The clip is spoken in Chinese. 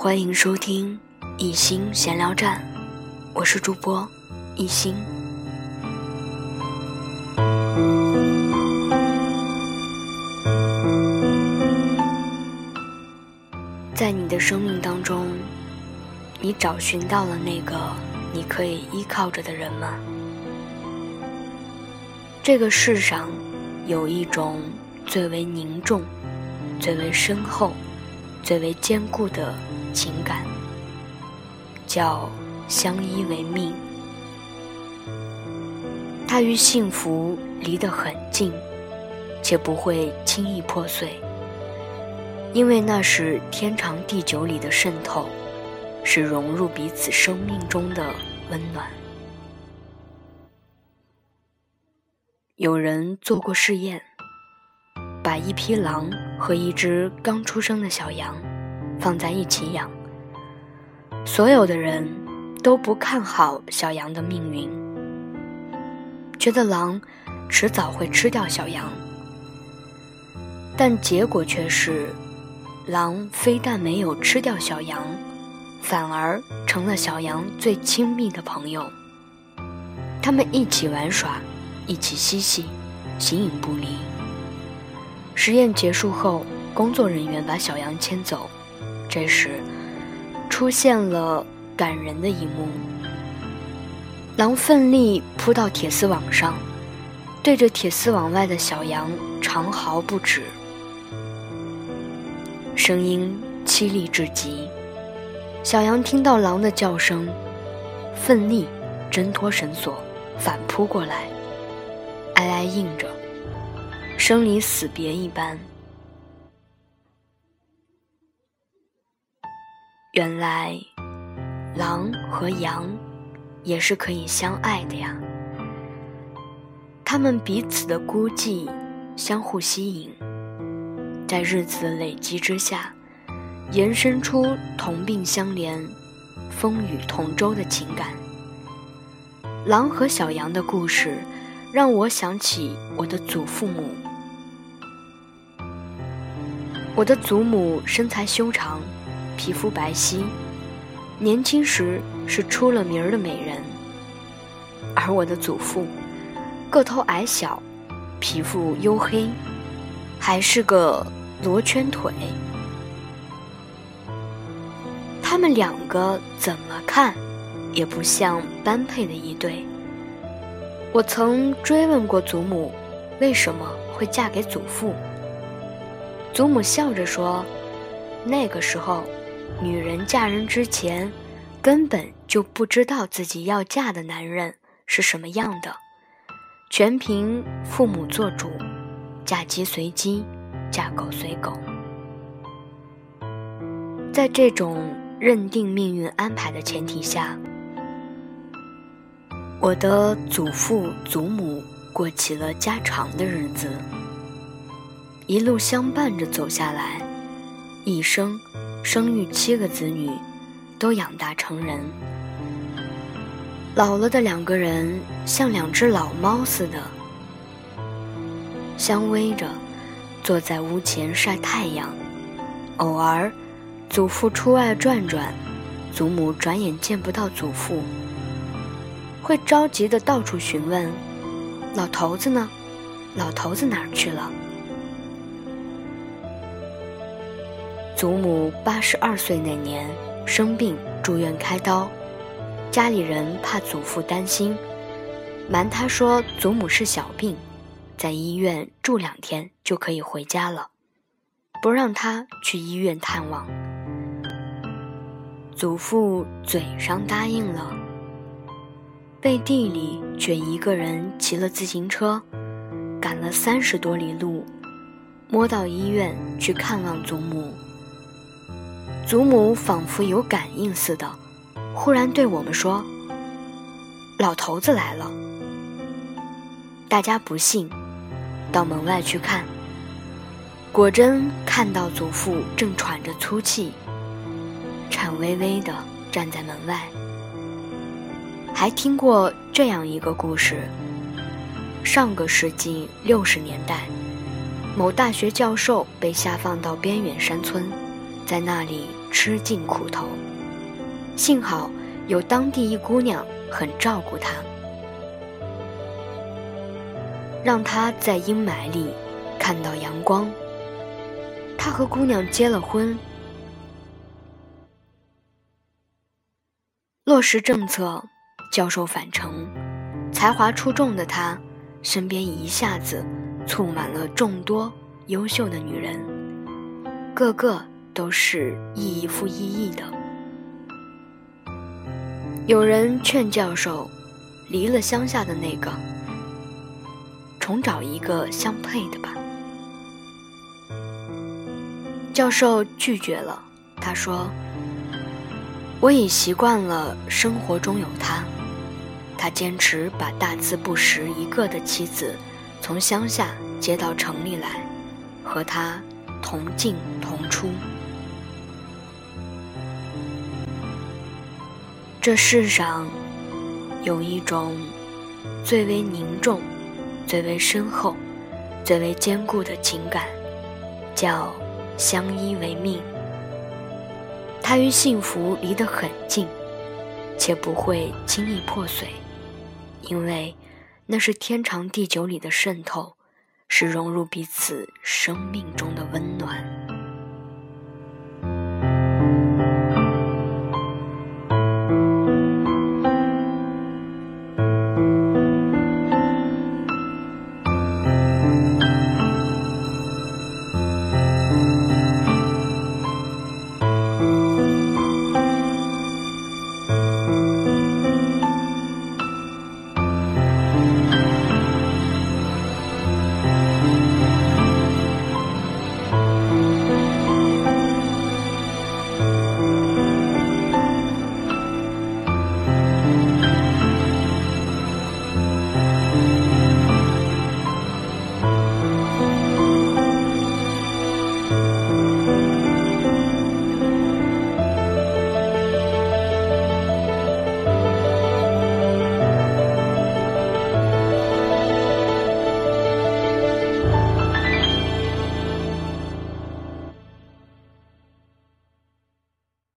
欢迎收听一心闲聊站，我是主播一心。在你的生命当中，你找寻到了那个你可以依靠着的人吗？这个世上有一种最为凝重、最为深厚、最为坚固的情感，叫相依为命。它与幸福离得很近，且不会轻易破碎，因为那是天长地久里的渗透，是融入彼此生命中的温暖。有人做过试验，把一匹狼和一只刚出生的小羊放在一起养。所有的人都不看好小羊的命运，觉得狼迟早会吃掉小羊。但结果却是，狼非但没有吃掉小羊，反而成了小羊最亲密的朋友。他们一起玩耍。一起嬉戏，形影不离。实验结束后，工作人员把小羊牵走。这时，出现了感人的一幕：狼奋力扑到铁丝网上，对着铁丝网外的小羊长嚎不止，声音凄厉至极。小羊听到狼的叫声，奋力挣脱绳索，反扑过来。哀哀应着，生离死别一般。原来，狼和羊也是可以相爱的呀。他们彼此的孤寂相互吸引，在日子的累积之下，延伸出同病相怜、风雨同舟的情感。狼和小羊的故事。让我想起我的祖父母。我的祖母身材修长，皮肤白皙，年轻时是出了名的美人；而我的祖父个头矮小，皮肤黝黑，还是个罗圈腿。他们两个怎么看，也不像般配的一对。我曾追问过祖母，为什么会嫁给祖父？祖母笑着说：“那个时候，女人嫁人之前，根本就不知道自己要嫁的男人是什么样的，全凭父母做主，嫁鸡随鸡，嫁狗随狗。在这种认定命运安排的前提下。”我的祖父祖母过起了家常的日子，一路相伴着走下来，一生生育七个子女，都养大成人。老了的两个人像两只老猫似的，相偎着坐在屋前晒太阳。偶尔，祖父出外转转，祖母转眼见不到祖父。会着急的到处询问：“老头子呢？老头子哪儿去了？”祖母八十二岁那年生病住院开刀，家里人怕祖父担心，瞒他说祖母是小病，在医院住两天就可以回家了，不让他去医院探望。祖父嘴上答应了。背地里却一个人骑了自行车，赶了三十多里路，摸到医院去看望祖母。祖母仿佛有感应似的，忽然对我们说：“老头子来了。”大家不信，到门外去看，果真看到祖父正喘着粗气，颤巍巍地站在门外。还听过这样一个故事：上个世纪六十年代，某大学教授被下放到边远山村，在那里吃尽苦头。幸好有当地一姑娘很照顾他，让他在阴霾里看到阳光。他和姑娘结了婚，落实政策，教授返程，才华出众的他身边一下子簇满了众多优秀的女人，个个都是意义复意义的。有人劝教授，离了乡下的那个，重找一个相配的吧。教授拒绝了，他说：“我已习惯了生活中有他。”他坚持把大字不识一个的妻子从乡下接到城里来，和他同进同出。这世上有一种最为凝重、最为深厚、最为坚固的情感，叫相依为命。它与幸福离得很近，且不会轻易破碎，因为那是天长地久里的渗透，是融入彼此生命中的温暖。